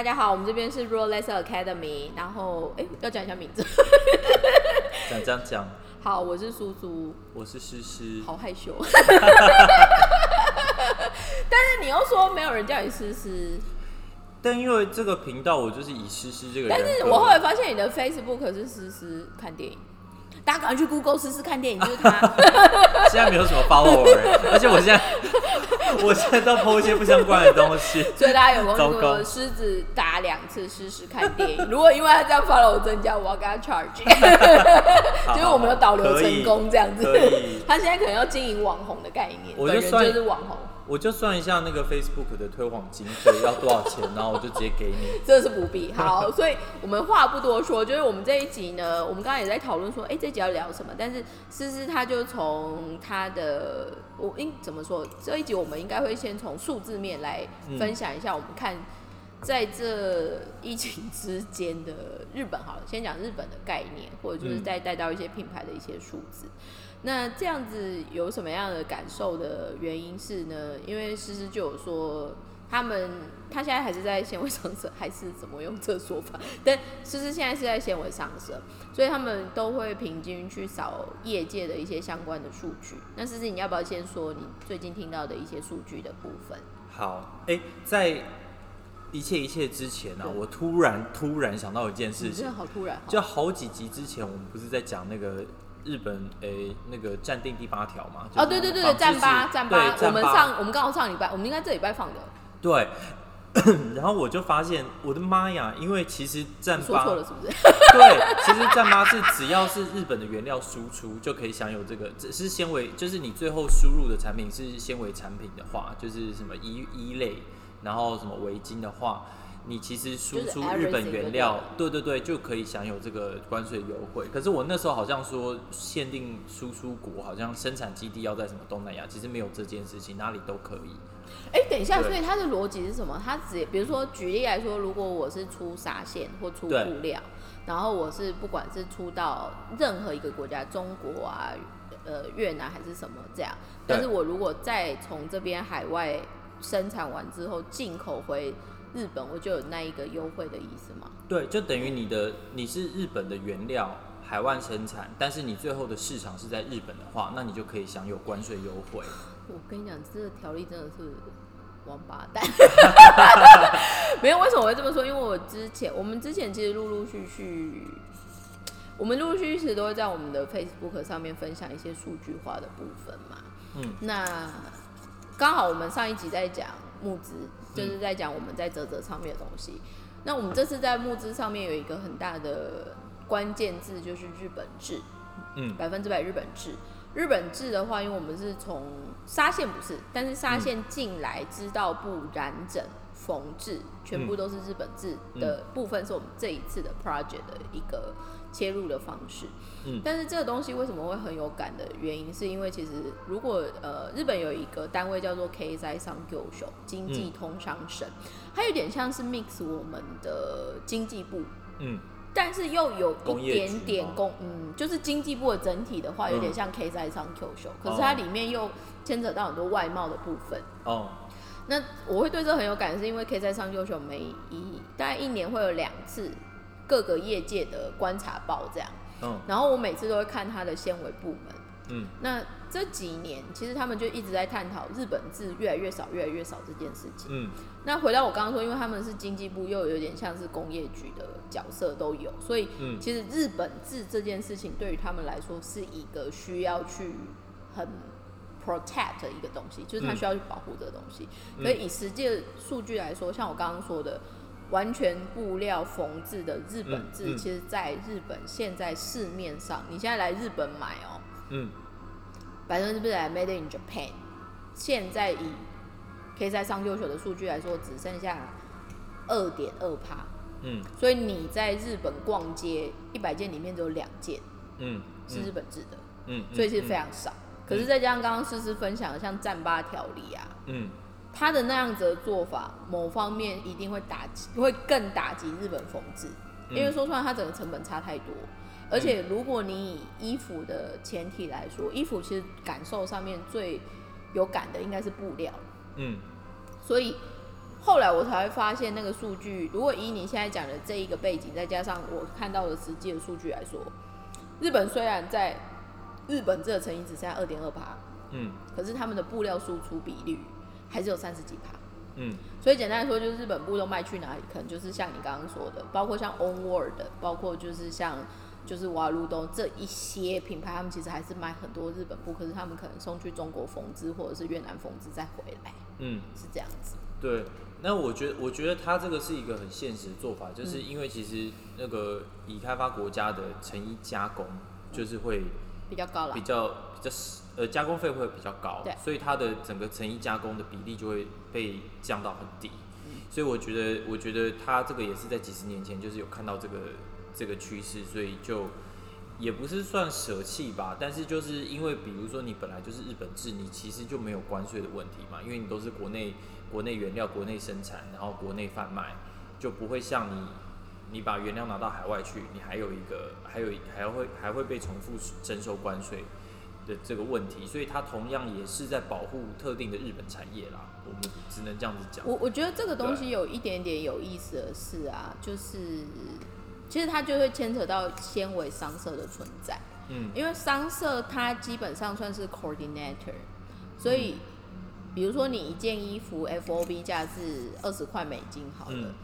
大家好，我们这边是 Rolex Academy，然后哎，要讲一下名字。讲讲讲。好，我是苏苏，我是诗诗。好害羞。但是你又说没有人叫你诗诗。但因为这个频道，我就是以诗诗这个人。但是我后来发现你的 Facebook 是诗诗看电影。大家赶快去 Google 试试看电影，就是他。现在没有什么 follower，而且我现在，我现在都 po 一些不相关的东西。所以大家有空那个狮子打两次试试看电影。如果因为他这样 follow 增加，我要跟他 charge。就是我们有导流成功这样子。他现在可能要经营网红的概念，我就算就是网红。我就算一下那个 Facebook 的推广经费要多少钱，然后我就直接给你。这是不必好，所以我们话不多说，就是我们这一集呢，我们刚刚也在讨论说，哎，这集要聊什么？但是思思他就从他的，我应怎么说？这一集我们应该会先从数字面来分享一下，我们看在这疫情之间的日本，好了，先讲日本的概念，或者就是再带到一些品牌的一些数字。那这样子有什么样的感受的原因是呢？因为诗诗就有说，他们他现在还是在纤维上升，还是怎么用这说法？但诗诗现在是在纤维上升，所以他们都会平均去扫业界的一些相关的数据。那诗诗，你要不要先说你最近听到的一些数据的部分？好，哎，在一切一切之前呢，我突然突然想到一件事情，真的好突然，就好几集之前，我们不是在讲那个。日本诶，那个暂定第八条嘛。哦，对对对对，战八战八，我们上我们刚好上礼拜，我们应该这礼拜放的。对，然后我就发现，我的妈呀！因为其实战八说错了是不是？对，其实战八是只要是日本的原料输出就可以享有这个，只是纤维，就是你最后输入的产品是纤维产品的话，就是什么衣衣类，然后什么围巾的话。你其实输出日本原料，对对对，就可以享有这个关税优惠。可是我那时候好像说限定输出国，好像生产基地要在什么东南亚，其实没有这件事情，哪里都可以。哎，等一下，所以它的逻辑是什么？它只比如说举例来说，如果我是出纱线或出布料，然后我是不管是出到任何一个国家，中国啊、呃越南还是什么这样，但是我如果再从这边海外生产完之后进口回。日本我就有那一个优惠的意思吗？对，就等于你的你是日本的原料海外生产，但是你最后的市场是在日本的话，那你就可以享有关税优惠。我跟你讲，这个条例真的是王八蛋。没有，为什么我会这么说？因为我之前我们之前其实陆陆续续，我们陆陆续续都会在我们的 Facebook 上面分享一些数据化的部分嘛。嗯，那刚好我们上一集在讲募资。就是在讲我们在泽泽上面的东西。那我们这次在募资上面有一个很大的关键字，就是日本制，嗯，百分之百日本制。日本制的话，因为我们是从纱线不是，但是纱线进来织道布、染整、缝制，全部都是日本制的部分，是我们这一次的 project 的一个。切入的方式，嗯，但是这个东西为什么会很有感的原因，是因为其实如果呃日本有一个单位叫做 k z 商九秀经济通商省，它有点像是 mix 我们的经济部，嗯，但是又有一点点工，嗯，就是经济部的整体的话有点像 k z 商九秀，可是它里面又牵扯到很多外贸的部分，哦，那我会对这很有感，是因为 k z 商九秀每一大概一年会有两次。各个业界的观察报这样，嗯，然后我每次都会看它的纤维部门，嗯，那这几年其实他们就一直在探讨日本字越来越少、越来越少这件事情，嗯，那回到我刚刚说，因为他们是经济部，又有点像是工业局的角色都有，所以，嗯，其实日本字这件事情对于他们来说是一个需要去很 protect 的一个东西，就是他需要去保护这个东西。所以以实际数据来说，像我刚刚说的。完全布料缝制的日本制，其实在日本现在市面上，你现在来日本买哦，嗯，百分之百 made in Japan，现在以可以在上优秀的数据来说，只剩下二点二趴，嗯，所以你在日本逛街，一百件里面只有两件，嗯，是日本制的，嗯，所以是非常少。可是再加上刚刚思思分享的像战八条例啊，嗯。他的那样子的做法，某方面一定会打击，会更打击日本缝制，因为说出来，它整个成本差太多。而且，如果你以衣服的前提来说，衣服其实感受上面最有感的应该是布料。嗯，所以后来我才会发现那个数据，如果以你现在讲的这一个背景，再加上我看到的实际的数据来说，日本虽然在日本这个成因只剩下二点二趴，嗯可是他们的布料输出比率还是有三十几趴。嗯所以简单来说，就是日本布都卖去哪里，可能就是像你刚刚说的，包括像 Onward，包括就是像就是瓦卢东这一些品牌，他们其实还是卖很多日本布，可是他们可能送去中国缝制或者是越南缝制再回来，嗯，是这样子。对。那我觉得，我觉得他这个是一个很现实的做法，就是嗯因为其实那个已开发国家的成衣加工，就是会比较高了比，较比较呃加工费会比较高，所以它的整个成衣加工的比例就会被降到很低。所以我觉得，我觉得它这个也是在几十年前就是有看到这个这个趋势，所以就也不是算舍弃吧，但是就是因为比如说你本来就是日本制，你其实就没有关税的问题嘛，因为你都是国内国内原料、国内生产，然后国内贩卖，就不会像你你把原料拿到海外去，你还有一个还有还会还会被重复征收关税的这个问题，所以它同样也是在保护特定的日本产业啦，我们只能这样子讲。我我觉得这个东西有一点点有意思的是啊，就是其实它就会牵扯到纤维商社的存在。嗯因为商社它基本上算是 coordinator，所以比如说你一件衣服 FOB 价是二十块美金好了，嗯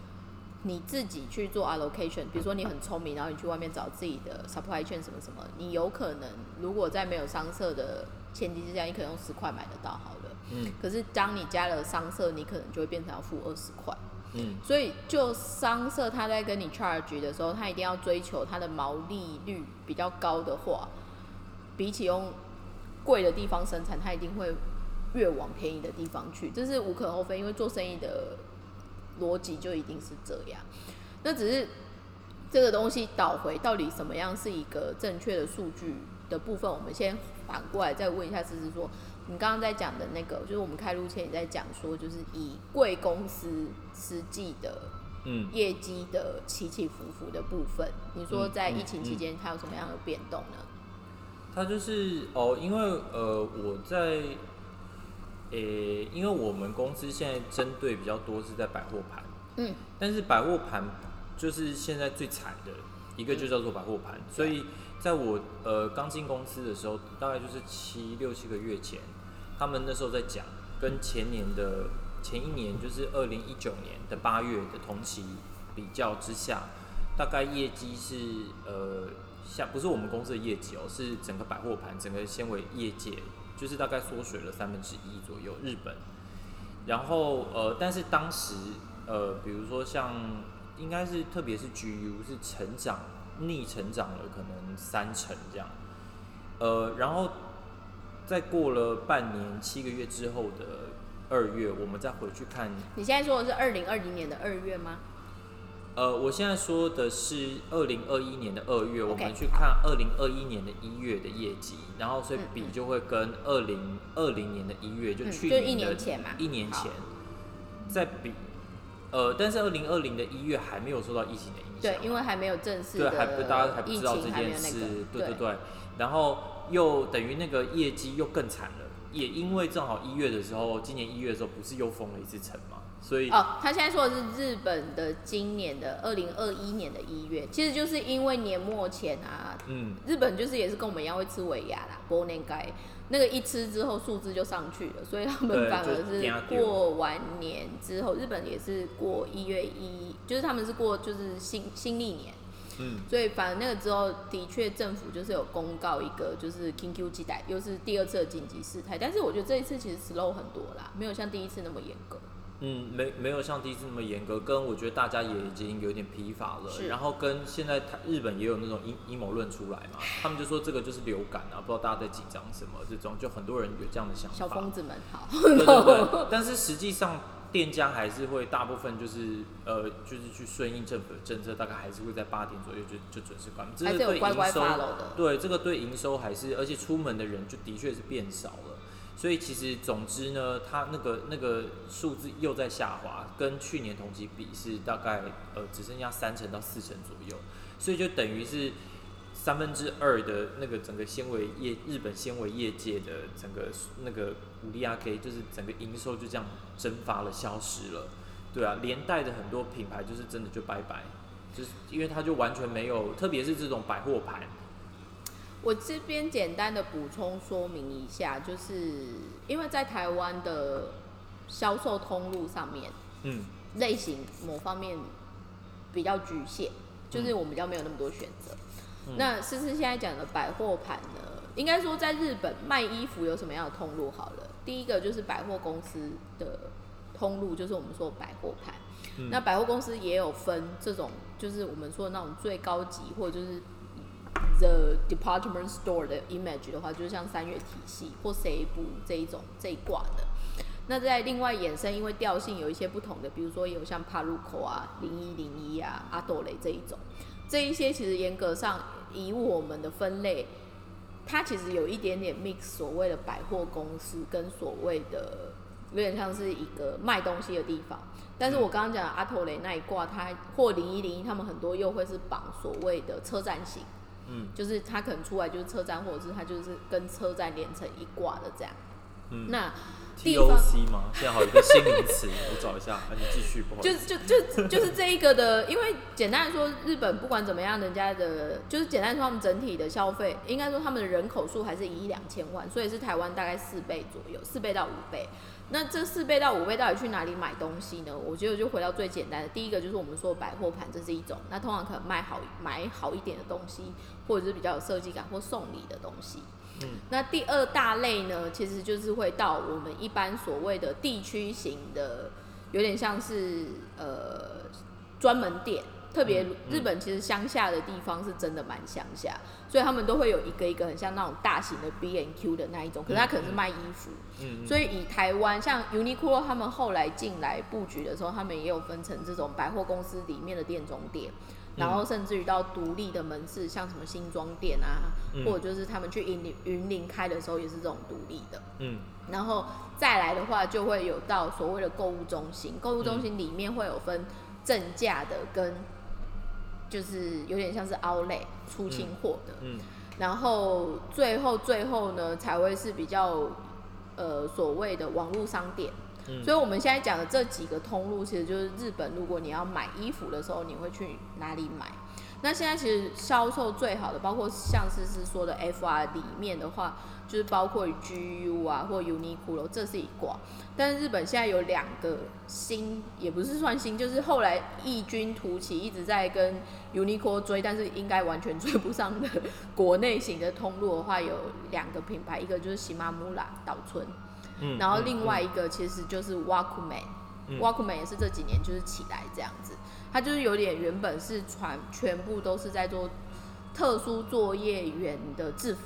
你自己去做 allocation，比如说你很聪明，然后你去外面找自己的 supply chain 什么什么，你有可能如果在没有商社的前提之下，你可能用十块买得到好了，嗯。可是当你加了商社，你可能就会变成要付二十块。嗯。所以，就商社他在跟你 charge 的时候，他一定要追求它的毛利率比较高的话，比起用贵的地方生产，他一定会越往便宜的地方去，这是无可厚非，因为做生意的逻辑就一定是这样。那只是这个东西导回到底什么样是一个正确的数据的部分，我们先反过来再问一下思思说，你刚刚在讲的那个，就是我们开录前也在讲说，就是以贵公司实际的嗯业绩的起起伏伏的部分，你说在疫情期间它有什么样的变动呢？它就是哦，因为呃我在，诶、因为我们公司现在针对比较多是在百货盘，嗯，但是百货盘就是现在最惨的一个就叫做百货盘，所以在我呃刚进公司的时候，大概就是七六七个月前，他们那时候在讲，跟前年的前一年就是二零一九年的八月的同期比较之下，大概业绩是呃下不是我们公司的业绩哦，是整个百货盘整个纤维业界，就是大概缩水了三分之一左右，日本。然后呃，但是当时呃，比如说像应该是特别是 GU 是成长逆成长了可能三成这样，呃，然后再过了半年七个月之后的二月，我们再回去看你现在说的是二零二零年的二月吗？呃，我现在说的是二零二一年的二月，我们去看二零二一年的一月的业绩，然后所以嗯比就会跟二零二零年的一月，就嗯去年的、就一年前嘛。一年前再比，呃，但是二零二零的一月还没有受到疫情的影响对，，因为还没有正式对，还不大家还不知道这件事，那个，对。对对，然后又等于那个业绩又更惨了，也因为正好一月的时候，今年一月的时候不是又封了一次城嘛，所以哦，他现在说的是日本的今年的二零二一年的一月，其实就是因为年末前啊，嗯，日本就是也是跟我们一样会吃尾牙啦，波年该。那个一吃之后数字就上去了，所以他们反而是过完年之后，日本也是过一月一，就是他们是过就是新新历年，嗯，所以反正那个之后的确政府就是有公告一个就是 Q 期待，又是第二次的紧急事态，但是我觉得这一次其实 slow 很多啦，没有像第一次那么严格。嗯，没没有像第一次那么严格，跟我觉得大家也已经有点疲乏了。是然后跟现在台日本也有那种阴阴谋论出来嘛，他们就说这个就是流感啊，不知道大家在紧张什么，这种就很多人有这样的想法。小疯子们好，对对对，但是实际上店家还是会大部分就是呃就是去顺应政府的政策，大概还是会在八点左右就就准时关门。这还是对营收的。对，这个对营收还是，而且出门的人就的确是变少了。所以其实总之呢，它那个那个数字又在下滑，跟去年同期比是大概呃只剩下三成到四成左右，所以就等于是三分之二的那个整个纤维业日本纤维业界的整个那个五利亚 K 就是整个营收就这样蒸发了，消失了。对啊，连带的很多品牌就是真的就拜拜，就是因为它就完全没有，特别是这种百货牌，我这边简单的补充说明一下，就是因为在台湾的销售通路上面，嗯类型某方面比较局限，就是我们比较没有那么多选择。嗯那思思现在讲的百货盘呢，应该说在日本卖衣服有什么样的通路？好了，第一个就是百货公司的通路，就是我们说百货盘。嗯那百货公司也有分这种，就是我们说的那种最高级，或者就是 the department store 的 image 的话，就是像三月体系或 C 部这一种这一挂的。那在另外衍生，因为调性有一些不同的，比如说有像帕路口啊、零一零一啊、阿朵雷这一种，这一些其实严格上以我们的分类，它其实有一点点 mix 所谓的百货公司跟所谓的有点像是一个卖东西的地方。但是我刚刚讲阿朵雷那一挂，它或零一零一，他们很多又会是绑所谓的车站型，嗯就是它可能出来就是车站，或者是它就是跟车站连成一挂的这样。嗯那地方，TOC 吗？现在好有一个新名词，我找一下，啊，你继续，不好意就，就就就是这一个的，因为简单来说，日本不管怎么样，人家的就是简单说，他们整体的消费，应该说他们的人口数还是一亿两千万，所以是台湾大概四倍左右，四倍到五倍。那这四倍到五倍到底去哪里买东西呢？我觉得就回到最简单的，第一个就是我们说的百货盘，这是一种，那通常可能卖好买好一点的东西，或者是比较有设计感或送礼的东西。嗯那第二大类呢，其实就是会到我们一般所谓的地区型的，有点像是呃专门店。特别日本其实乡下的地方是真的蛮乡下，所以他们都会有一个一个很像那种大型的 B N Q 的那一种，可是它可能是卖衣服。嗯，所以以台湾像 Uniqlo 他们后来进来布局的时候，他们也有分成这种百货公司里面的店中店，然后甚至于到独立的门市，像什么新庄店啊，嗯。或者就是他们去云林云林开的时候也是这种独立的。嗯。然后再来的话，就会有到所谓的购物中心，购物中心里面会有分正价的跟就是有点像是 outlet 出清货的，嗯然后最后最后呢才会是比较呃所谓的网络商店。嗯所以我们现在讲的这几个通路，其实就是日本，如果你要买衣服的时候，你会去哪里买？那现在其实销售最好的，包括像是是说的 FR 里面的话，就是包括 GU 啊或 Uniqlo，这是一挂。但是日本现在有两个新，也不是算新，就是后来异军突起，一直在跟 Uniqlo 追，但是应该完全追不上的国内型的通路的话，有两个品牌，一个就是喜马姆拉岛村，嗯，然后嗯。另外一个其实就是 Walkman，嗯。Walkman 也是这几年就是起来这样子，它就是有点原本是传全部都是在做特殊作业员的制服，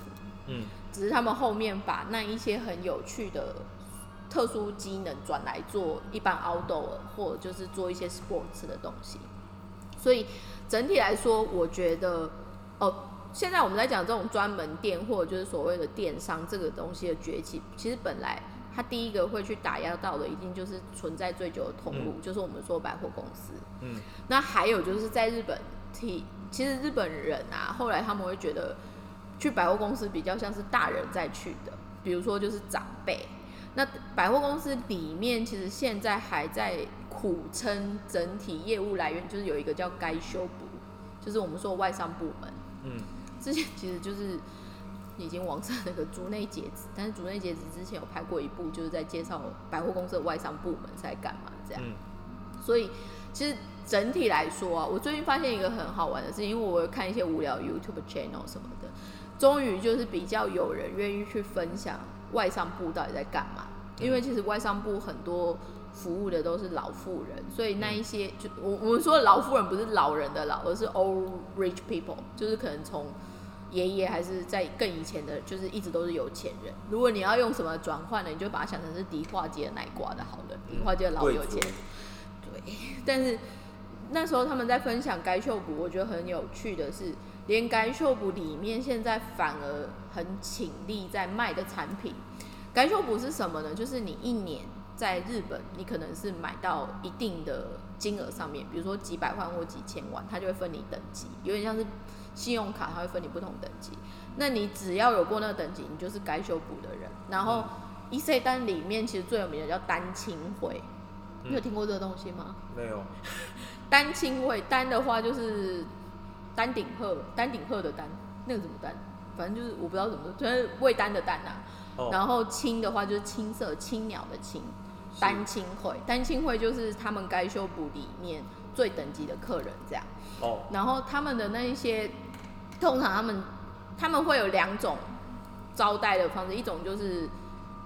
嗯只是他们后面把那一些很有趣的特殊机能转来做一般 outdoor 或者就是做一些 sports 的东西，所以整体来说，我觉得哦。现在我们在讲这种专门店或者就是所谓的电商这个东西的崛起，其实本来它第一个会去打压到的，一定就是存在最久的通路，就是我们说百货公司。嗯那还有就是在日本，其其实日本人啊，后来他们会觉得去百货公司比较像是大人在去的，比如说就是长辈。那百货公司里面其实现在还在苦撑整体业务来源，就是有一个叫该修补，就是我们说外商部门。嗯之前其实就是已经往上那个竹内结子，但是竹内结子之前有拍过一部，就是在介绍百货公司的外商部门在干嘛这样。嗯所以其实整体来说啊，我最近发现一个很好玩的事情，因为我有看一些无聊 YouTube channel 什么的，终于就是比较有人愿意去分享外商部到底在干嘛。因为其实外商部很多服务的都是老妇人，所以那一些就我我们说的老妇人不是老人的老，而是 old rich people，就是可能从爷爷还是在更以前的，就是一直都是有钱人。如果你要用什么转换呢，你就把它想成是迪化街的奶瓜的好了，迪化街的老有钱。对，但是那时候他们在分享该秀补，我觉得很有趣的是，连该秀补里面现在反而很倾力在卖的产品。该秀补是什么呢？就是你一年在日本，你可能是买到一定的金额上面，比如说几百万或几千万，它就会分你等级，有点像是信用卡，它会分你不同等级。那你只要有过那个等级，你就是该修补的人。然后一 C 单里面其实最有名的叫单亲会，你有听过这个东西吗？没有，丹青会，丹的话就是丹顶鹤，丹顶鹤的丹，那个怎么丹？反正就是我不知道怎么说，就是未丹的丹呐、哦，然后青的话就是青色青鸟的青，是。丹青会，丹青会就是他们该修补里面最等级的客人这样。哦，然后他们的那一些，通常他们他们会有两种招待的方式，一种就是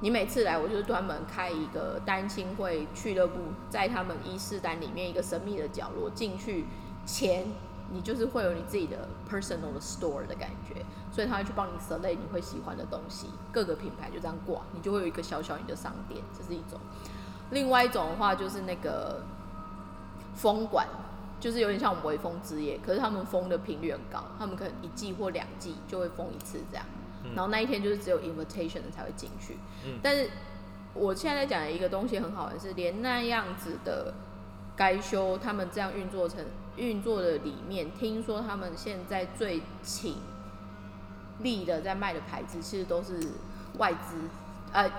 你每次来，我就是专门开一个单亲会俱乐部，在他们伊势丹里面一个神秘的角落，进去前你就是会有你自己的 personal 的 store 的感觉，所以他会去帮你 select 你会喜欢的东西，各个品牌就这样挂，你就会有一个小小你的商店，这是一种。另外一种的话就是那个封馆，就是有点像我们微风之夜，可是他们封的频率很高，他们可能一季或两季就会封一次这样，嗯。然后那一天就是只有 invitation 的才会进去。嗯。但是我现在在讲的一个东西很好玩，是连那样子的该修，他们这样运作成运作的里面，听说他们现在最请力的在卖的牌子，其实都是外资，呃，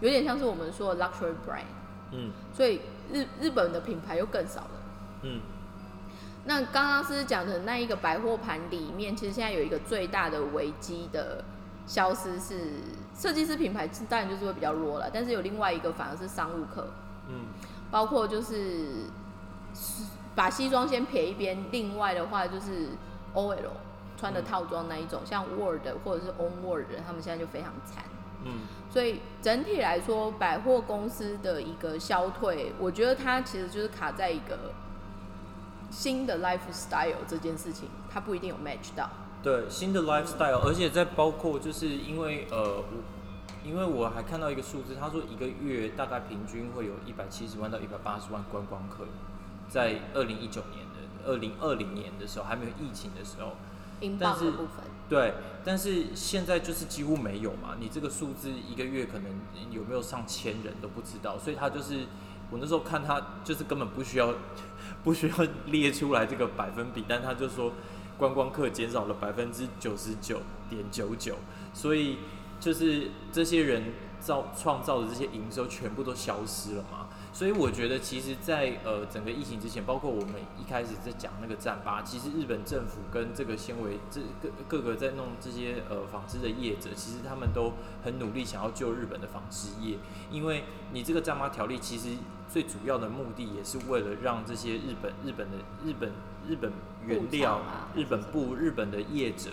有点像是我们说的 luxury brand，嗯。所以日日本的品牌又更少了。嗯那刚刚是讲的那一个百货盘里面，其实现在有一个最大的危机的消失是设计师品牌，当然就是会比较弱了，但是有另外一个反而是商务客，嗯包括就是把西装先撇一边，另外的话就是 OL 穿的套装那一种，像 Word 或者是 On Word，他们现在就非常惨。嗯所以整体来说，百货公司的一个消退，我觉得它其实就是卡在一个新的 lifestyle 这件事情，它不一定有 match 到。对新的 lifestyle，而且在包括就是因为呃我。因为我还看到一个数字，他说一个月大概平均会有一百七十万到一百八十万观光客，在二零一九年的二零二零年的时候，还没有疫情的时候，英但是镑的部分，对，但是现在就是几乎没有嘛，你这个数字一个月可能有没有上千人都不知道，所以他就是我那时候看他就是根本不需要不需要列出来这个百分比，但他就说观光客减少了百分之九十九点九九，所以就是这些人造创造的这些营收全部都消失了嘛。所以我觉得，其实在，呃整个疫情之前，包括我们一开始在讲那个战八，其实日本政府跟这个纤维这各各个在弄这些呃纺织的业者，其实他们都很努力想要救日本的纺织业，因为你这个战八条例，其实最主要的目的也是为了让这些日本日本的日本日本原料啊日本布日本的业者，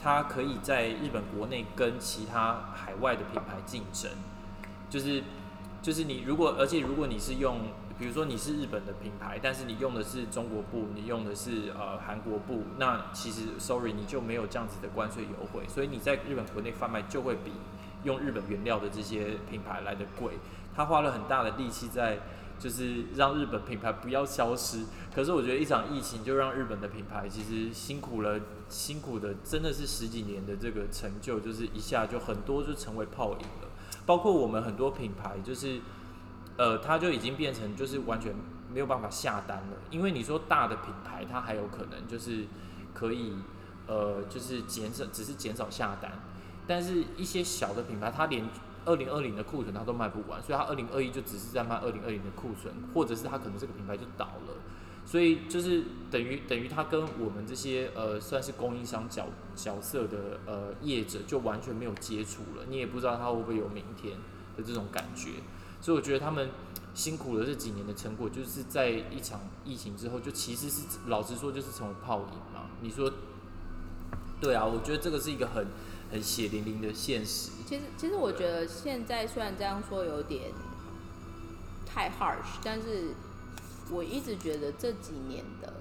他可以在日本国内跟其他海外的品牌竞争，就是就是你如果，而且如果你是用，比如说你是日本的品牌，但是你用的是中国布，你用的是呃韩国布，那其实 sorry 你就没有这样子的关税优惠，所以你在日本国内贩卖就会比用日本原料的这些品牌来的贵。他花了很大的力气在就是让日本品牌不要消失，可是我觉得一场疫情就让日本的品牌其实辛苦了，辛苦的真的是十几年的这个成就，就是一下就很多就成为泡影了。包括我们很多品牌，就是呃，它就已经变成就是完全没有办法下单了，因为你说大的品牌，它还有可能就是可以呃，就是减少，只是减少下单，但是一些小的品牌，它连二零二零的库存它都卖不完，所以它二零二一就只是在卖二零二零的库存，或者是它可能这个品牌就倒了。所以就是等于等于他跟我们这些呃算是供应商角角色的呃业者就完全没有接触了，你也不知道他会不会有明天的这种感觉。所以我觉得他们辛苦了这几年的成果，就是在一场疫情之后，就其实是老实说就是成为泡影嘛。你说对啊，我觉得这个是一个很很血淋淋的现实。其实其实我觉得现在虽然这样说有点太 harsh，但是我一直觉得这几年的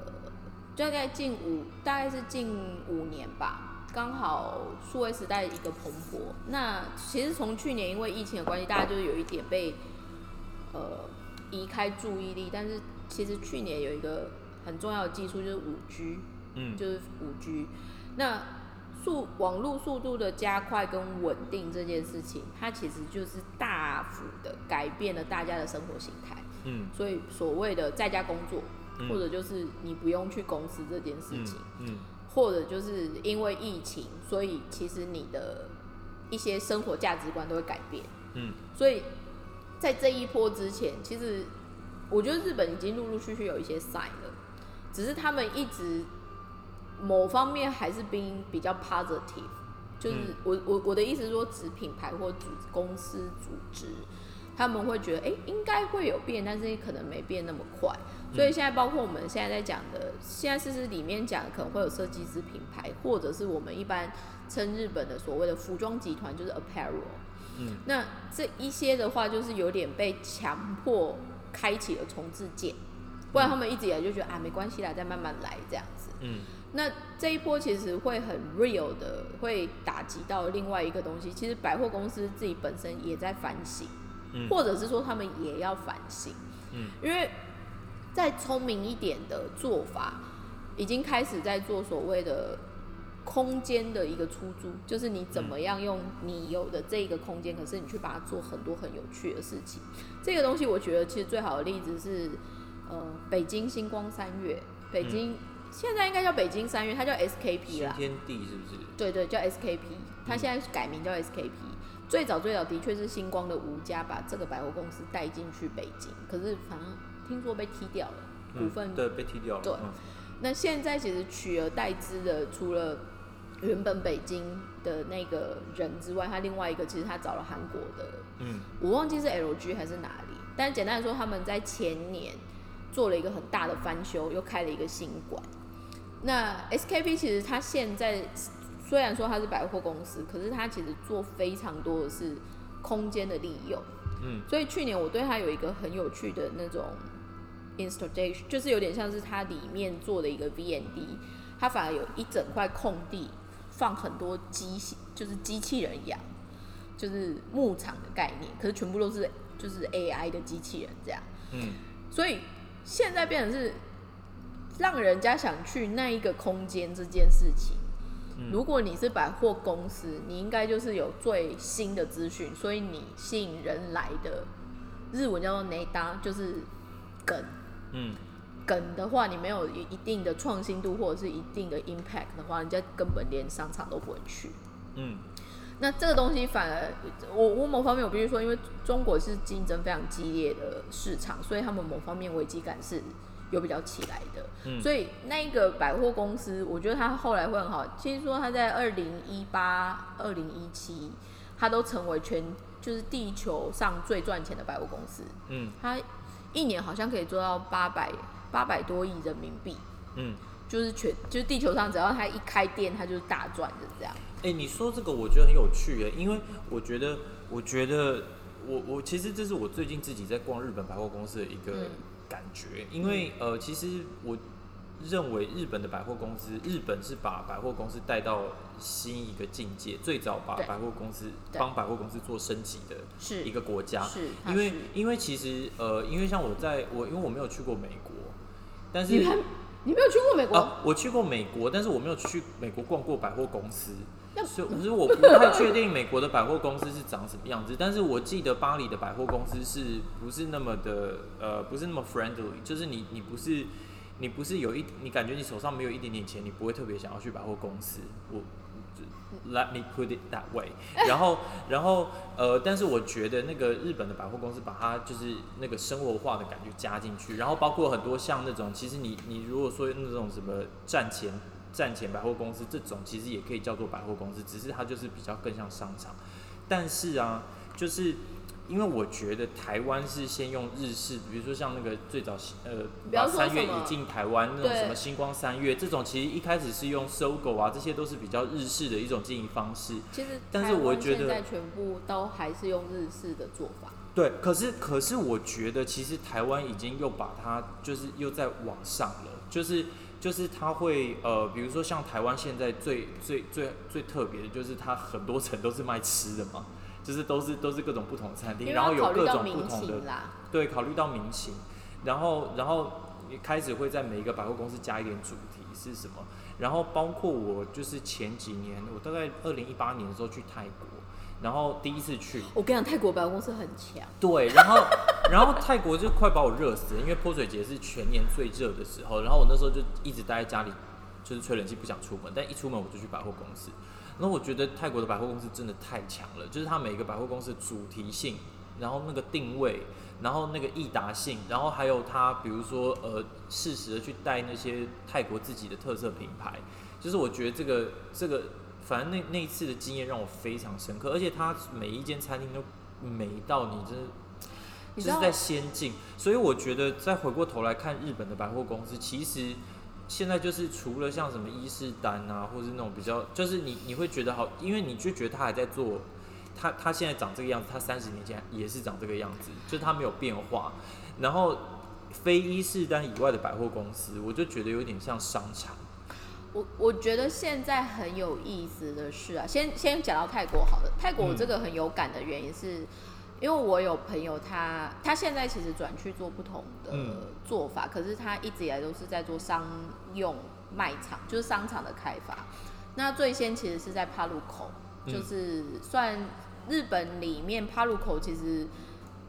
大概近五大概是近五年吧，刚好数位时代一个蓬勃。那其实从去年因为疫情的关系，大家就是有一点被呃移开注意力，但是其实去年有一个很重要的技术就是五 G，嗯就是五 G。那速网络速度的加快跟稳定这件事情，它其实就是大幅的改变了大家的生活形态。嗯。所以所谓的在家工作，嗯。或者就是你不用去公司这件事嗯情，嗯或者就是因为疫情，所以其实你的一些生活价值观都会改变。嗯。所以在这一波之前，其实我觉得日本已经陆陆续续有一些 sign 了，只是他们一直某方面还是比比较 positive，就是嗯。我我我的意思是说，指品牌或组公司组织，他们会觉得哎、诶应该会有变，但是可能没变那么快。所以现在包括我们现在在讲的，现在事实里面讲可能会有设计师品牌，或者是我们一般称日本的所谓的服装集团，就是 apparel。嗯，那这一些的话，就是有点被强迫开启了重置键，不然他们一直以来就觉得啊没关系啦，再慢慢来这样子。嗯那这一波其实会很 real 的，会打击到另外一个东西。其实百货公司自己本身也在反省，嗯或者是说他们也要反省，嗯，因为再聪明一点的做法，已经开始在做所谓的空间的一个出租，就是你怎么样用你有的这个空间，可是你去把它做很多很有趣的事情。这个东西我觉得其实最好的例子是，呃，北京星光三月，北京、现在应该叫北京三月，它叫 SKP 啦。新天地是不是？对对，叫 SKP，它现在改名叫 SKP。最早最早的确是星光的吴家把这个百货公司带进去北京，可是反正听说被踢掉了股份。嗯、对被踢掉了。对嗯那现在其实取而代之的，除了原本北京的那个人之外，他另外一个其实他找了韩国的，嗯我忘记是 LG 还是哪里，但简单来说，他们在前年做了一个很大的翻修，又开了一个新馆。那 SKP 其实它现在虽然说它是百货公司，可是它其实做非常多的是空间的利用。嗯所以去年我对它有一个很有趣的那种 installation，就是有点像是它里面做的一个 VND，它反而有一整块空地放很多机器，就是机器人养，就是牧场的概念，可是全部都是就是 AI 的机器人这样。嗯所以现在变成是让人家想去那一个空间这件事情。嗯如果你是百货公司，你应该就是有最新的资讯，所以你吸引人来的日文叫做 “neta”，就是梗。嗯梗的话，你没有一定的创新度或者是一定的 impact 的话，人家根本连商场都不会去。嗯那这个东西反而，我我某方面我必须说，因为中国是竞争非常激烈的市场，所以他们某方面危机感是有比较起来的。嗯所以那个百货公司，我觉得它后来会很好。听说它在二零一八、二零一七，它都成为全就是地球上最赚钱的百货公司。嗯它一年好像可以做到八百八百多亿人民币，嗯。就是全就是地球上只要它一开店，它就是大赚的这样。哎、你说这个我觉得很有趣耶，因为我觉得，我觉得我我其实这是我最近自己在逛日本百货公司的一个嗯感觉，因为呃，其实我认为日本的百货公司，日本是把百货公司带到新一个境界，最早把百货公司帮百货公司做升级的是。一个国家，是，它因为因为其实呃，因为像我在我因为我没有去过美国，但是你你没有去过美国？啊，我去过美国，但是我没有去美国逛过百货公司，要所以所以我不太确定美国的百货公司是长什么样子。但是我记得巴黎的百货公司是不是那么的呃，不是那么 friendly，就是你你不是你不是有一你感觉你手上没有一点点钱，你不会特别想要去百货公司。我就 Let me put it that way 然后，然后，呃，但是我觉得那个日本的百货公司把它就是那个生活化的感觉加进去，然后包括很多像那种，其实你你如果说那种什么站前站前百货公司这种，其实也可以叫做百货公司，只是它就是比较更像商场。但是啊，就是因为我觉得台湾是先用日式，比如说像那个最早呃把三月引进台湾那种什么星光三月这种，其实一开始是用搜狗啊，这些都是比较日式的一种经营方式。其实但是我觉得现在全部都还是用日式的做法。对，可是可是我觉得其实台湾已经又把它就是又在往上了，就是就是它会呃，比如说像台湾现在最最最最特别的就是它很多层都是卖吃的嘛，就是都是都是各种不同的餐厅，然后有各种不同的，对，考虑到民情，然后然后你开始会在每一个百货公司加一点主题是什么，然后包括我就是前几年，我大概二零一八年的时候去泰国，然后第一次去，我跟你讲，泰国百货公司很强，对，然后然后泰国就快把我热死了，因为泼水节是全年最热的时候，然后我那时候就一直待在家里，就是吹冷气不想出门，但一出门我就去百货公司。那我觉得泰国的百货公司真的太强了，就是它每个百货公司的主题性，然后那个定位，然后那个易达性，然后还有它比如说呃适时的去带那些泰国自己的特色品牌，就是我觉得这个这个反正那那一次的经验让我非常深刻，而且它每一间餐厅都美到你真的。就是在先进，所以我觉得再回过头来看日本的百货公司，其实现在就是除了像什么伊势丹啊，或者是那种比较，就是你你会觉得好，因为你就觉得他还在做，他他现在长这个样子，他三十年前也是长这个样子，就是他没有变化。然后非伊势丹以外的百货公司，我就觉得有点像商场。我我觉得现在很有意思的是啊，先先讲到泰国好了，泰国这个很有感的原因是。因为我有朋友，他他现在其实转去做不同的做法，可是他一直以来都是在做商用卖场，就是商场的开发。那最先其实是在帕路口，就是算日本里面帕路口其实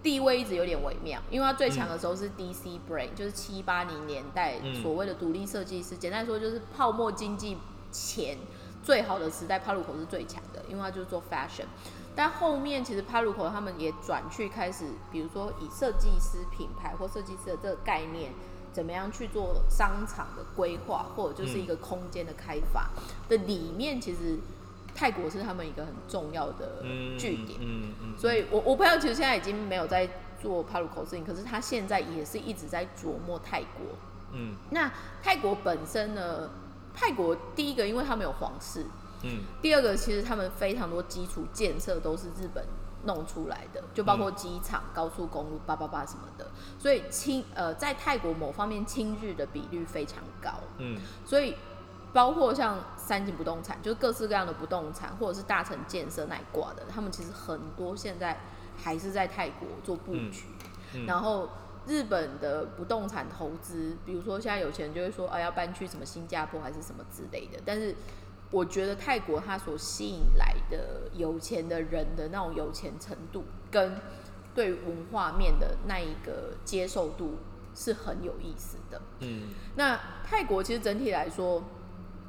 地位一直有点微妙，因为它最强的时候是 DC Brain，就是七八零年代所谓的独立设计师，简单说就是泡沫经济前最好的时代，帕路口是最强的，因为它就是做 fashion。但后面其实帕鲁口他们也转去开始，比如说以设计师品牌或设计师的这个概念，怎么样去做商场的规划，或者就是一个空间的开发的里面，其实泰国是他们一个很重要的据点。嗯嗯。所以我我朋友其实现在已经没有在做帕鲁口事情，可是他现在也是一直在琢磨泰国。嗯。那泰国本身呢？泰国第一个，因为他们有皇室。嗯，第二个其实他们非常多基础建设都是日本弄出来的，就包括机场、高速公路、八八八什么的，所以亲呃在泰国某方面亲日的比率非常高。嗯，所以包括像三井不动产，就是各式各样的不动产，或者是大城建设那一挂的，他们其实很多现在还是在泰国做布局。然后日本的不动产投资，比如说现在有钱人就会说，啊要搬去什么新加坡还是什么之类的，但是。我觉得泰国它所吸引来的有钱的人的那种有钱程度，跟对文化面的那一个接受度是很有意思的。嗯，那泰国其实整体来说，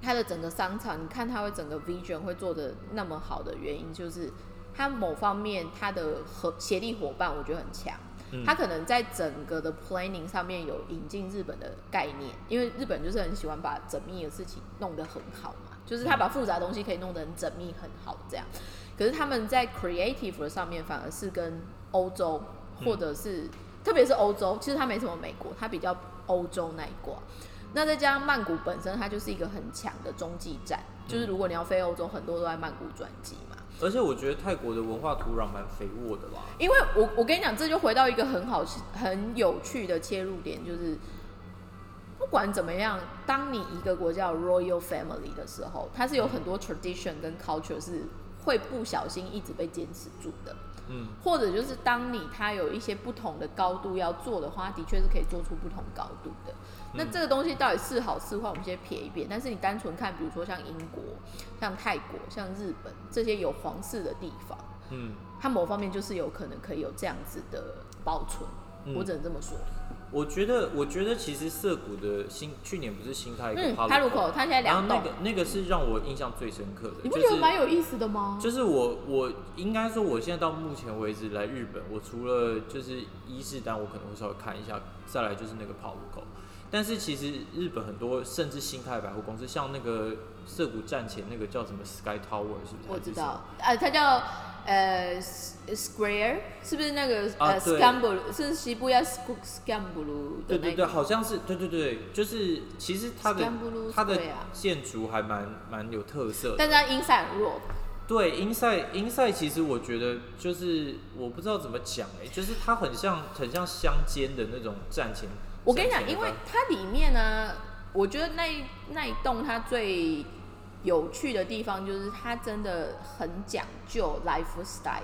它的整个商场，你看它会整个 vision 会做的那么好的原因，就是它某方面它的合协力伙伴，我觉得很强。它可能在整个的 planning 上面有引进日本的概念，因为日本就是很喜欢把缜密的事情弄得很好嘛。就是他把复杂东西可以弄得很缜密很好这样，可是他们在 creative 的上面反而是跟欧洲或者是特别是欧洲，其实他没什么美国，他比较欧洲那一挂。那再加上曼谷本身它就是一个很强的中继站，就是如果你要飞欧洲，很多都在曼谷转机嘛。而且我觉得泰国的文化土壤蛮肥沃的啦。因为我我跟你讲，这就回到一个很好很有趣的切入点，就是。不管怎么样，当你一个国家有 royal family 的时候，它是有很多 tradition 跟 culture 是会不小心一直被坚持住的。嗯，或者就是当你它有一些不同的高度要做的话，的确是可以做出不同高度的。那这个东西到底是好是坏，我们先撇一遍。但是你单纯看，比如说像英国、像泰国、像日本这些有皇室的地方，嗯，它某方面就是有可能可以有这样子的保存。我只能这么说。我觉得，我觉得其实涩谷的新去年不是新开一个哈鲁口，它现在两栋，那个那个是让我印象最深刻的。你不觉得蛮有意思的吗？就是我我应该说，我现在到目前为止来日本，我除了就是伊势丹，我可能会稍微看一下，再来就是那个跑路口。但是其实日本很多甚至新开百货公司，像那个涩谷站前那个叫什么 Sky Tower，是不是？我知道，呃，它叫。呃，Square 是不是那个呃 s c a m b l e 是西部要 s c a m b l e 对对对，好像是，对对对，就是其实它的它的建筑还蛮蛮有特色的，但是它 inside 很弱。对，inside inside 其实我觉得就是我不知道怎么讲哎，就是它很像很像乡间的那种站前。我跟你讲，因为它里面呢，我觉得那那一栋它最。有趣的地方就是它真的很讲究 lifestyle。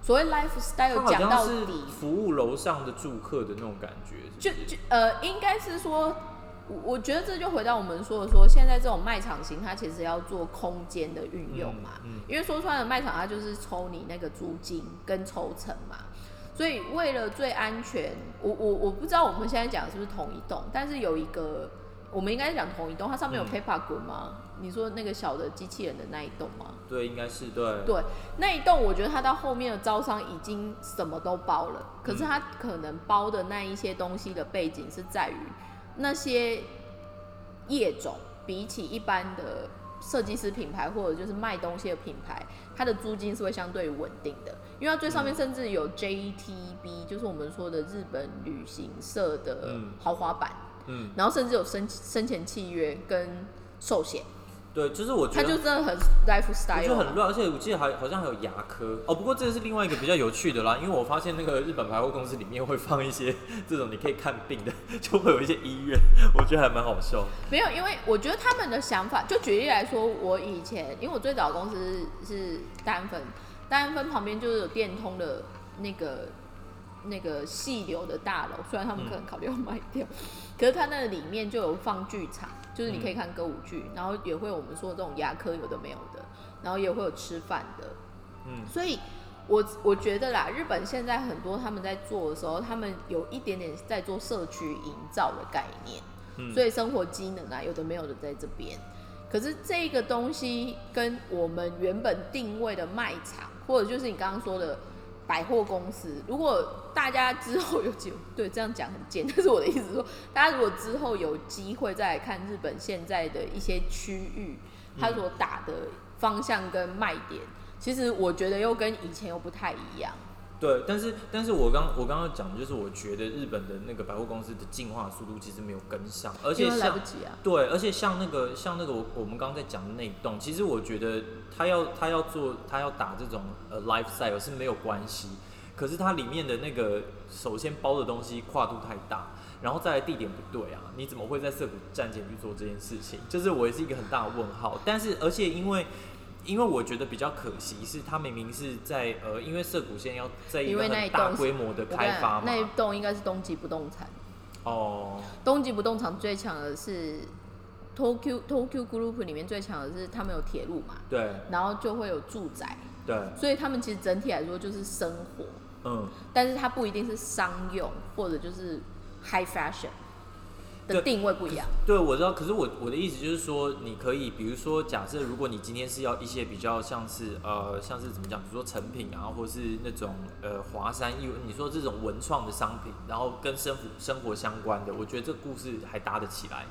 所谓 lifestyle，讲到底，服务楼上的住客的那种感觉。就就呃，应该是说，我我觉得这就回到我们说的说，现在这种卖场型，它其实要做空间的运用嘛。嗯。因为说穿了，卖场它就是抽你那个租金跟抽成嘛。所以为了最安全，我我我不知道我们现在讲的是不是同一栋，但是有一个。我们应该讲同一栋，它上面有嗯 Peppa 吗？你说那个小的机器人的那一栋吗？对，应该是对。对，那一栋我觉得它到后面的招商已经什么都包了，可嗯是它可能包的那一些东西的背景是在于那些业种比起一般的设计师品牌或者就是卖东西的品牌，它的租金是会相对稳定的，因为它最上面甚至有 JTB，就是我们说的日本旅行社的嗯。豪华版，嗯，然后甚至有生生前契约跟寿险，对，就是我觉得他就真的很 lifestyle，啊觉得很乱，而且我记得还好像还有牙科哦。不过这个是另外一个比较有趣的啦，因为我发现那个日本百货公司里面会放一些这种你可以看病的，就会有一些医院，我觉得还蛮好笑。没有，因为我觉得他们的想法，就举例来说，我以前因为我最早的公司是是单分，单分旁边就是有电通的那个那个细流的大楼，虽然他们可能考虑要卖掉，可是它那里面就有放剧场，就是你可以看歌舞剧，然后也会有我们说的这种牙科有的没有的，然后也会有吃饭的，嗯所以我我觉得啦，日本现在很多他们在做的时候，他们有一点点在做社区营造的概念。嗯所以生活机能啊，有的没有的在这边。可是这个东西跟我们原本定位的卖场，或者就是你刚刚说的百货公司，如果大家之后有机会，对这样讲很贱，但是我的意思是说，大家如果之后有机会再来看日本现在的一些区域，它所打的方向跟卖点，其实我觉得又跟以前又不太一样。对，但是但是我刚我刚刚讲的就是，我觉得日本的那个百货公司的进化速度其实没有跟上，而且来像不及啊。对，而且像那个像那个我我们刚刚在讲的那一栋，其实我觉得他要他要做他要打这种呃 lifestyle 是没有关系，可是它里面的那个首先包的东西跨度太大，然后再来地点不对啊，你怎么会在涩谷站前去做这件事情？就是我也是一个很大的问号。但是而且因为因为我觉得比较可惜是，它明明是在呃，因为涩谷线要在一个很大规模的开发嘛那一嘛，栋应该是东极不动产。哦，东极不动产最强的是 Tokyo Tokyo Group 里面最强的是他们有铁路嘛，对然后就会有住宅，对，所以他们其实整体来说就是生活，嗯。但是它不一定是商用或者就是 high fashion 的对定位不一样。对，我知道。可是我我的意思就是说，你可以，比如说，假设如果你今天是要一些比较像是呃，像是怎么讲，比如说成品啊，或是那种呃华山艺，你说这种文创的商品，然后跟生活生活相关的，我觉得这故事还搭得起来。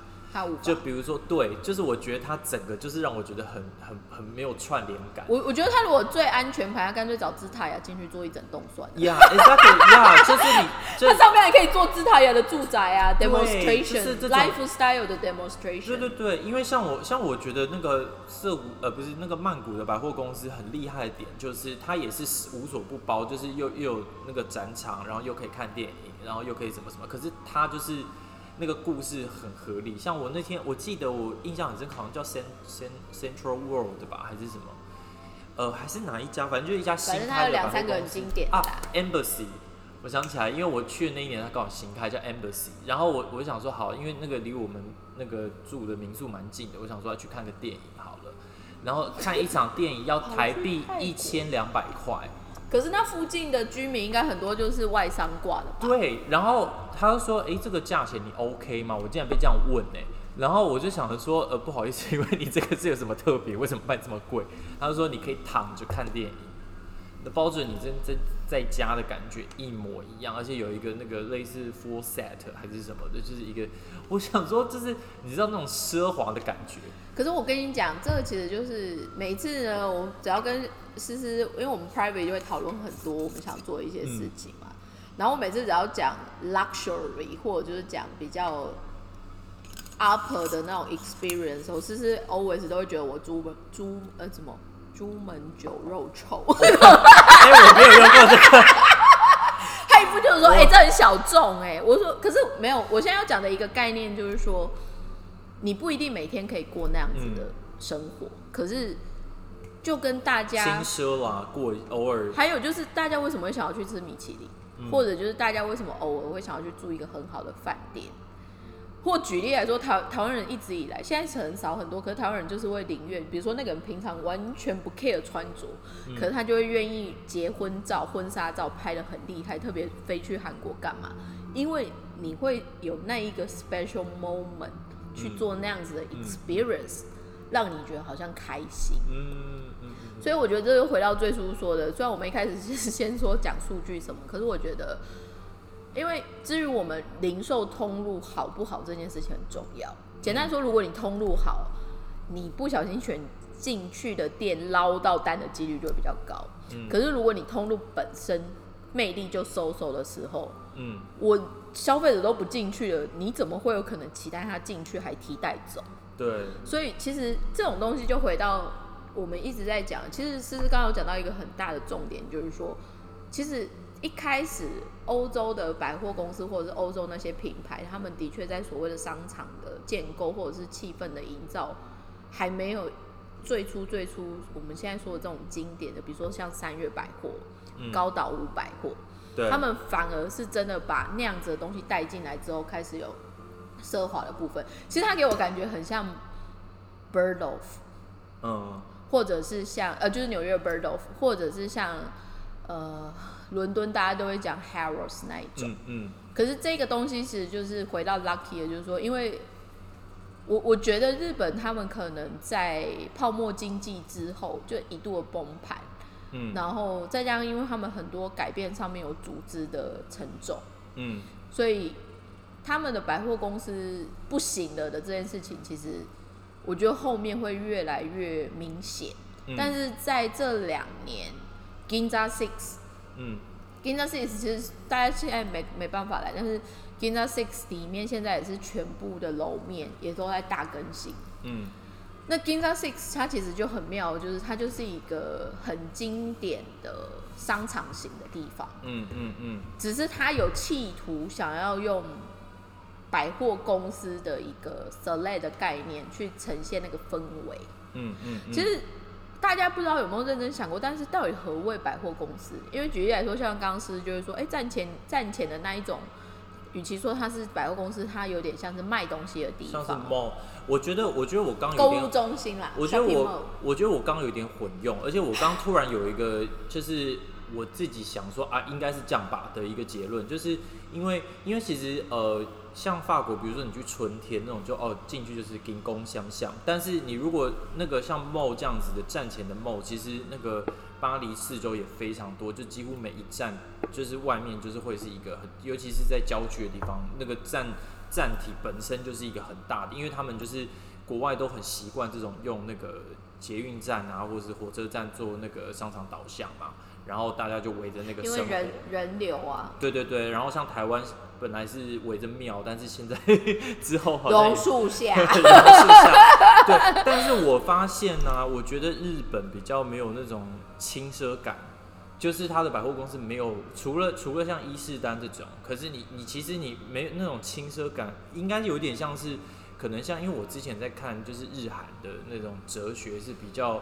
就比如说，对，就是我觉得它整个就是让我觉得很很很没有串联感。我我觉得他如果最安全牌，他干脆找姿塔雅进去做一整栋算了。呀、yeah,，exactly，呀、就是你，就它上面还可以做姿塔雅的住宅啊，demonstration 这种 lifestyle 的 demonstration。对对对，因为像我像我觉得那个涩谷呃不是那个曼谷的百货公司很厉害的点，就是它也是无所不包，就是又又有那个展场，然后又可以看电影，然后又可以什么什么，可是它就是那个故事很合理。像我那天我记得我印象很深，好像叫 Cent Cent Central World 吧，还是什么？呃，还是哪一家？反正就是一家新反正它开的有两三个经典的啊。，Embassy。我想起来，因为我去的那一年，它刚好新开，叫 Embassy。然后我我就想说，好，因为那个离我们那个住的民宿蛮近的，我想说要去看个电影好了。然后看一场电影要台币一千两百块，可是那附近的居民应该很多就是外商挂的吧？对。然后他就说，诶，这个价钱你 OK 吗？我竟然被这样问呢、然后我就想着说，呃，不好意思，因为你这个是有什么特别？为什么卖这么贵？他就说你可以躺着看电影，包准你真真在家的感觉一模一样，而且有一个那个类似 full set 还是什么的，就是一个，我想说就是你知道那种奢华的感觉，可是我跟你讲，这个其实就是每次呢，我只要跟思思，因为我们 private 就会讨论很多我们想做一些事情嘛。然后我每次只要讲 luxury 或者就是讲比较 upper 的那种 experience 的时候，思思 always 都会觉得我猪门猪呃什么猪门酒肉臭，哎、我没有用过这个，他一副就是说，哎、这很小众哎、我说，可是没有，我现在要讲的一个概念就是说，你不一定每天可以过那样子的生活，可是就跟大家轻奢啦，过偶尔，还有就是，大家为什么会想要去吃米其林，嗯。或者就是大家为什么偶尔会想要去住一个很好的饭店？或举例来说，台台湾人一直以来，现在是很少很多，可是台湾人就是会宁愿，比如说那个人平常完全不 care 穿着，嗯可是他就会愿意结婚照、婚纱照拍的很厉害，特别飞去韩国干嘛？因为你会有那一个 special moment 去做那样子的 experience，、让你觉得好像开心。嗯嗯嗯所以我觉得这就回到最初说的，虽然我们一开始是先说讲数据什么，可是我觉得，因为至于我们零售通路好不好这件事情很重要。简单说，如果你通路好，你不小心选进去的店捞到单的几率就会比较高。嗯可是如果你通路本身魅力就收收的时候，嗯我消费者都不进去了，你怎么会有可能期待他进去还替带走？对，所以其实这种东西就回到我们一直在讲，其实思思刚刚有讲到一个很大的重点，就是说，其实一开始欧洲的百货公司或者是欧洲那些品牌，他们的确在所谓的商场的建构或者是气氛的营造，还没有最初最初我们现在说的这种经典的，比如说像三月百货、嗯。高岛屋百货，他们反而是真的把那样子的东西带进来之后，开始有奢华的部分。其实它给我感觉很像 Bergdorf，嗯。或者是像呃，就是纽约 Bergdorf，或者是像呃伦敦，大家都会讲 Harrods 那一种。嗯嗯可是这个东西其实就是回到 lucky 的，就是说，因为我我觉得日本他们可能在泡沫经济之后就一度的崩盘，嗯然后再加上因为他们很多改变上面有组织的沉重，嗯所以他们的百货公司不行了的这件事情，其实我觉得后面会越来越明显。嗯，但是在这两年，Ginza Six 嗯 Ginza Six 其实大家现在没没办法来，但是 Ginza Six 里面现在也是全部的楼面也都在大更新。嗯那 Ginza Six 它其实就很妙，就是它就是一个很经典的商场型的地方，嗯嗯嗯只是它有企图想要用百货公司的一个 select 的概念去呈现那个氛围。嗯嗯，其实大家不知道有没有认真想过，但是到底何谓百货公司？因为举例来说，像刚刚师就是说，哎、站前站前的那一种，与其说它是百货公司，它有点像是卖东西的地像是方，mall，我觉得我觉得我刚有购物中心啦。我觉得我我觉得我刚刚有点混用，而且我刚突然有一个就是我自己想说啊，应该是这样吧的一个结论，就是因为因为其实呃像法国，比如说你去春天那种就哦进去就是跟工相向，但是你如果那个像 mall 这样子的站前的 mo 其实那个巴黎四周也非常多，就几乎每一站就是外面就是会是一个很，尤其是在郊区的地方，那个站站体本身就是一个很大的，因为他们就是国外都很习惯这种用那个捷运站啊，或者是火车站做那个商场导向嘛，然后大家就围着那个生活。因为人人流啊，对对对，然后像台湾本来是围着庙，但是现在 之后好像榕树下，榕树下，对，但是我发现呢、我觉得日本比较没有那种轻奢感，就是它的百货公司没有，除了除了像伊势丹这种，可是你你其实你没有那种轻奢感，应该有点像是，可能像因为我之前在看就是日韩的那种哲学是比较，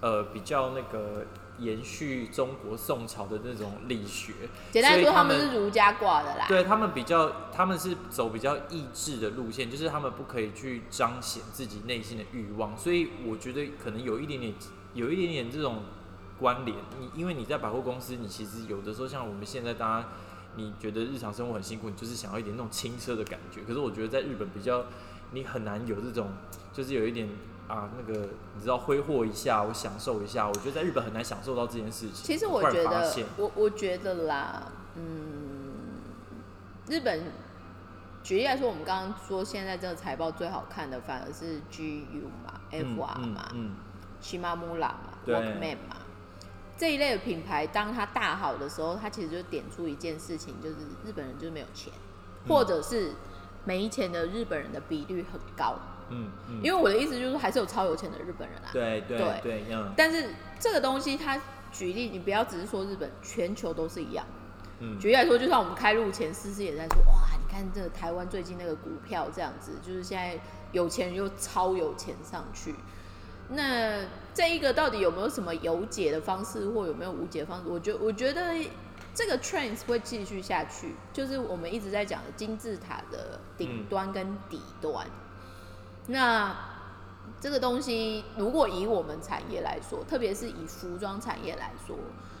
呃，比较那个延续中国宋朝的那种理学，简单说，他们们是儒家挂的啦。对他们比较，他们是走比较意志的路线，就是他们不可以去彰显自己内心的欲望，所以我觉得可能有一点点，有一点点这种关联。你因为你在百货公司，你其实有的时候像我们现在大家，你觉得日常生活很辛苦，你就是想要一点那种轻奢的感觉。可是我觉得在日本比较，你很难有这种，就是有一点啊那个，你知道挥霍一下，我享受一下。我觉得在日本很难享受到这件事情。其实我觉得，我我觉得啦，嗯，日本举例来说，我们刚刚说现在这个财报最好看的反而是 GU 嘛嗯，FR 嘛，嗯西马木拉嘛对，Walkman 嘛，这一类的品牌，当它大好的时候，它其实就点出一件事情，就是日本人就是没有钱，嗯或者是没钱的日本人的比率很高。嗯嗯，因为我的意思就是，还是有超有钱的日本人啊。对对对但是这个东西，它举例，你不要只是说日本，全球都是一样。嗯举例来说，就像我们开路前，思思也在说，哇，你看这个台湾最近那个股票这样子，就是现在有钱人又超有钱上去。那这一个到底有没有什么有解的方式，或有没有无解的方式？我觉我觉得这个 trend 会继续下去，就是我们一直在讲的金字塔的顶端跟底端。那这个东西，如果以我们产业来说，特别是以服装产业来说，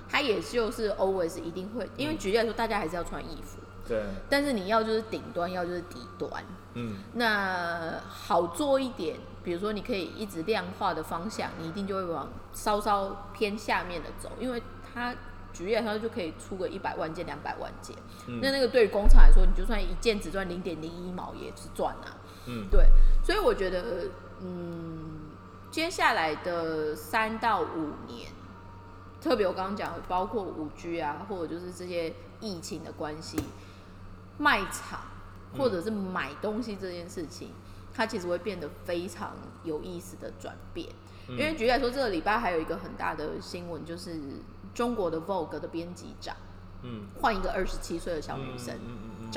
它也就是 always 一定会，因为举例来说，大家还是要穿衣服。对，但是你要就是顶端，要就是底端。嗯那好做一点，比如说你可以一直量化的方向，你一定就会往稍稍偏下面的走，因为它举例来说就可以出个一百万件、两百万件。嗯那那个对于工厂来说，你就算一件只赚零点零一毛也是赚啊。嗯。对，所以我觉得，嗯，接下来的三到五年，特别我刚刚讲的，包括五 G 啊，或者就是这些疫情的关系，卖场或者是买东西这件事情，它其实会变得非常有意思的转变。因为举例来说，这个礼拜还有一个很大的新闻，就是中国的 Vogue 的编辑长嗯。换一个二十七岁的小女生嗯嗯嗯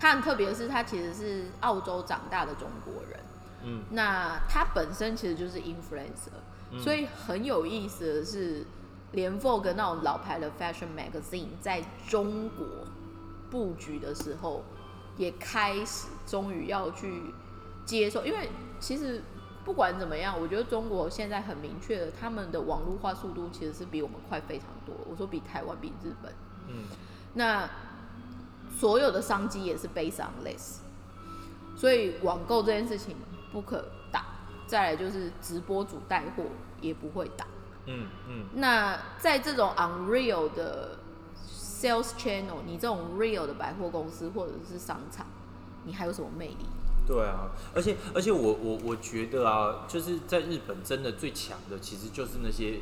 张宁。她很特别的是，他其实是澳洲长大的中国人。嗯那他本身其实就是 influencer，、所以很有意思的是，连 Vogue 那种老牌的 fashion magazine 在中国布局的时候，也开始终于要去接受，因为其实不管怎么样，我觉得中国现在很明确的，他们的网络化速度其实是比我们快非常多。我说比台湾、比日本，嗯那所有的商机也是 based on this，所以网购这件事情不可打。再来就是直播主带货也不会打。嗯嗯那在这种 unreal 的 sales channel，你这种 real 的百货公司或者是商场，你还有什么魅力？对啊，而且而且我我我觉得啊，就是在日本真的最强的，其实就是那些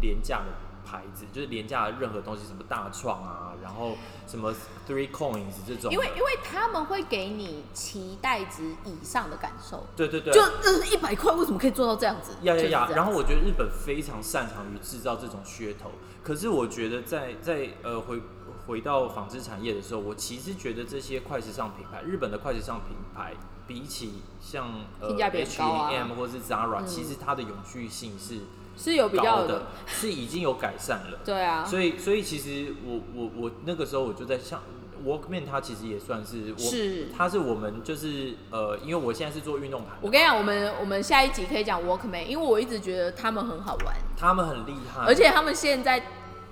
廉价的牌子，就是廉价的任何东西，什么大创啊，然后什么 Three Coins 这种，因为因为他们会给你期待值以上的感受，对对对，就这是一百块，为什么可以做到这样子？呀呀然后我觉得日本非常擅长于制造这种噱头，可是我觉得在在呃回回到纺织产业的时候，我其实觉得这些快时尚品牌，日本的快时尚品牌，比起像呃性价比很 H 高啊。M 或是 Zara，、嗯。其实它的永续性是是有比较的，是已经有改善了。对啊，所以，所以其实我我我那个时候我就在想，Walkman 它其实也算是我，是。它是我们就是呃，因为我现在是做运动盘，我跟你讲，我们我们下一集可以讲 Walkman，因为我一直觉得他们很好玩，他们很厉害，而且他们现在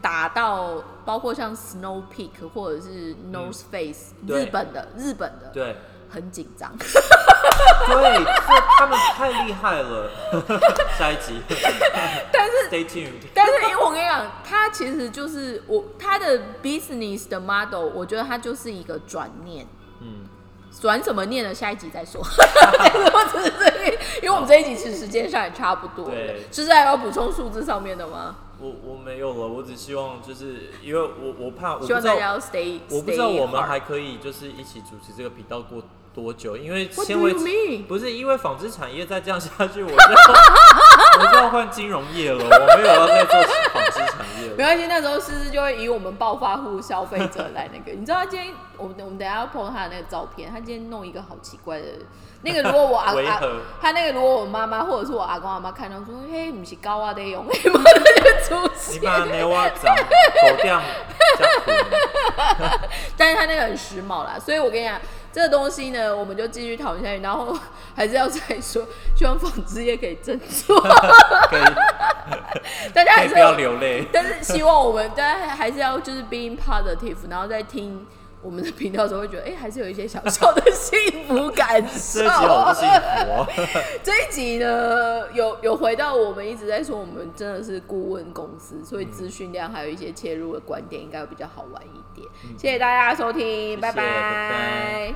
打到包括像 Snow Peak 或者是 nose Face、嗯日本的日本的。对。很紧张，对，这他们太厉害了。下一集，但是 Stay tuned。但是因为我跟你讲，他其实就是我他的 business 的 model，我觉得他就是一个转念。嗯，转什么念呢？下一集再说。我只是这个，因为我们这一集其实时间上也差不多对，就是还要补充数字上面的吗？我我没有了，我只希望就是因为我我怕我不希望知道，大家要 stay，我不知道我们还可以就是一起主持这个频道过多久，因为纤维不是因为纺织产业再这样下去，我就要 我就要换金融业了，我没有要再做纺织产业了。没关系，那时候思思就会以我们暴发户消费者来那个，你知道他今天我们我们等下要 po 他的那个照片，他今天弄一个好奇怪的，那个如果我阿 阿违和。他那个如果我妈妈或者是我阿公阿妈看到说，嘿，不是高啊得用，嘿，马上就出你现，把牛蛙长狗掉 但是他那个很时髦啦，所以我跟你讲，这个东西呢，我们就继续讨论下去，然后 还是要再说，希望纺织业可以振作，可以 大家还是不要流泪。但是希望我们大家还是要就是 being positive，然后再听我们的频道的时候，会觉得哎、还是有一些小小的幸福感受。这一集好不幸福哦。这一集呢，有有回到我们一直在说，我们真的是顾问公司，所以资讯量还有一些切入的观点，应该会比较好玩一点。谢谢大家收听，拜拜